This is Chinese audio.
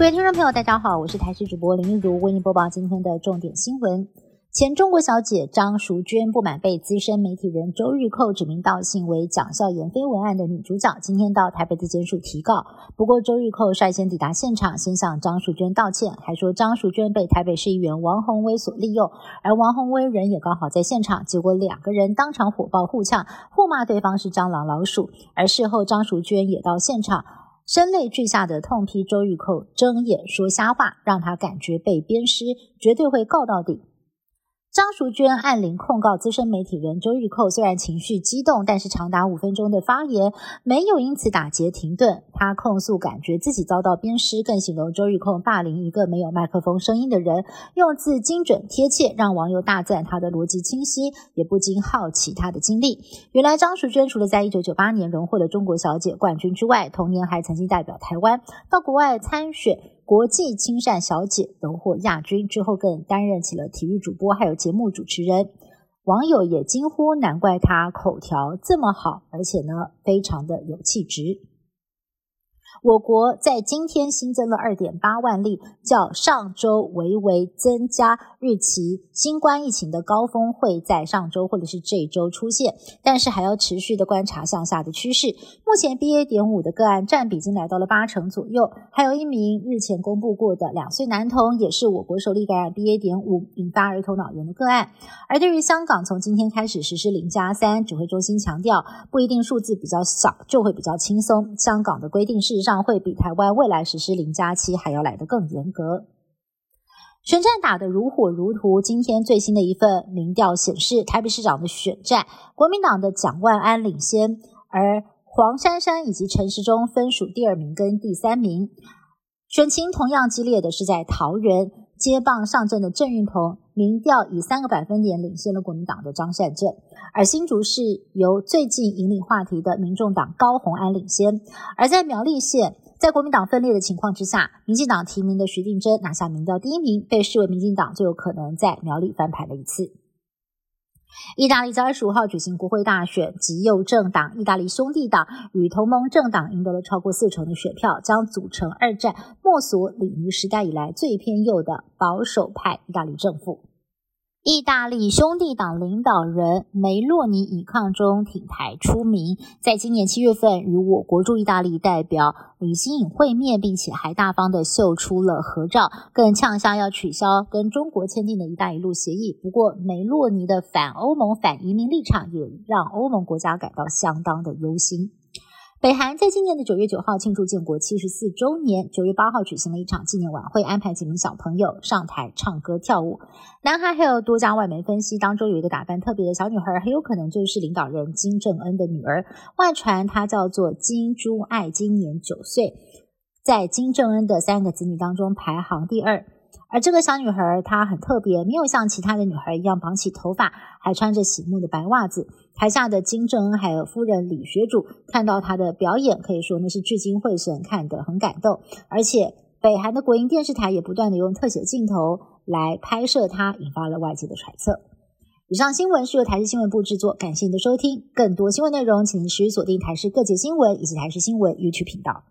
各位听众朋友，大家好，我是台视主播林玉如，为您播报今天的重点新闻。前中国小姐张淑娟不满被资深媒体人周玉蔻指名道姓为蒋孝严绯闻案的女主角，今天到台北地检署提告。不过周玉蔻率先抵达现场，先向张淑娟道歉，还说张淑娟被台北市议员王宏威所利用，而王宏威人也刚好在现场，结果两个人当场火爆互呛，互骂对方是蟑螂老鼠。而事后张淑娟也到现场，声泪俱下的痛批周玉蔻睁眼说瞎话，让他感觉被鞭尸，绝对会告到底。张淑娟按铃控告资深媒体人周玉蔻，虽然情绪激动，但是长达五分钟的发言没有因此打结停顿。她控诉感觉自己遭到鞭尸，更形容周玉蔻霸凌一个没有麦克风声音的人，用字精准贴切，让网友大赞她的逻辑清晰，也不禁好奇她的经历。原来张淑娟除了在一九九八年荣获了中国小姐冠军之外，同年还曾经代表台湾到国外参选。国际亲善小姐荣获亚军之后，更担任起了体育主播，还有节目主持人。网友也惊呼：“难怪她口条这么好，而且呢，非常的有气质。”我国在今天新增了二点八万例，较上周微微增加。日期新冠疫情的高峰会在上周或者是这周出现，但是还要持续的观察向下的趋势。目前 BA. 点五的个案占比已经来到了八成左右，还有一名日前公布过的两岁男童，也是我国首例感染 BA. 点五引发儿童脑炎的个案。而对于香港从今天开始实施零加三，指挥中心强调，不一定数字比较小就会比较轻松。香港的规定事实上会比台湾未来实施零加七还要来得更严格。选战打得如火如荼。今天最新的一份民调显示，台北市长的选战，国民党的蒋万安领先，而黄珊珊以及陈时中分属第二名跟第三名。选情同样激烈的是在桃园接棒上阵的郑运鹏，民调以三个百分点领先了国民党的张善政。而新竹是由最近引领话题的民众党高鸿安领先。而在苗栗县。在国民党分裂的情况之下，民进党提名的徐定珍拿下民调第一名，被视为民进党最有可能在苗栗翻盘的一次。意大利在二十五号举行国会大选，极右政党意大利兄弟党与同盟政党赢得了超过四成的选票，将组成二战墨索里尼时代以来最偏右的保守派意大利政府。意大利兄弟党领导人梅洛尼以抗中挺台出名，在今年七月份与我国驻意大利代表李新颖会面，并且还大方的秀出了合照，更呛下要取消跟中国签订的一带一路协议。不过，梅洛尼的反欧盟、反移民立场也让欧盟国家感到相当的忧心。北韩在今年的九月九号庆祝建国七十四周年，九月八号举行了一场纪念晚会，安排几名小朋友上台唱歌跳舞。南韩还有多家外媒分析，当中有一个打扮特别的小女孩，很有可能就是领导人金正恩的女儿。外传她叫做金珠爱，今年九岁，在金正恩的三个子女当中排行第二。而这个小女孩她很特别，没有像其他的女孩一样绑起头发，还穿着醒目的白袜子。台下的金正恩还有夫人李学主看到她的表演，可以说那是聚精会神，看得很感动。而且北韩的国营电视台也不断的用特写镜头来拍摄她，引发了外界的揣测。以上新闻是由台视新闻部制作，感谢您的收听。更多新闻内容，请持续锁定台视各界新闻以及台视新闻 YouTube 频道。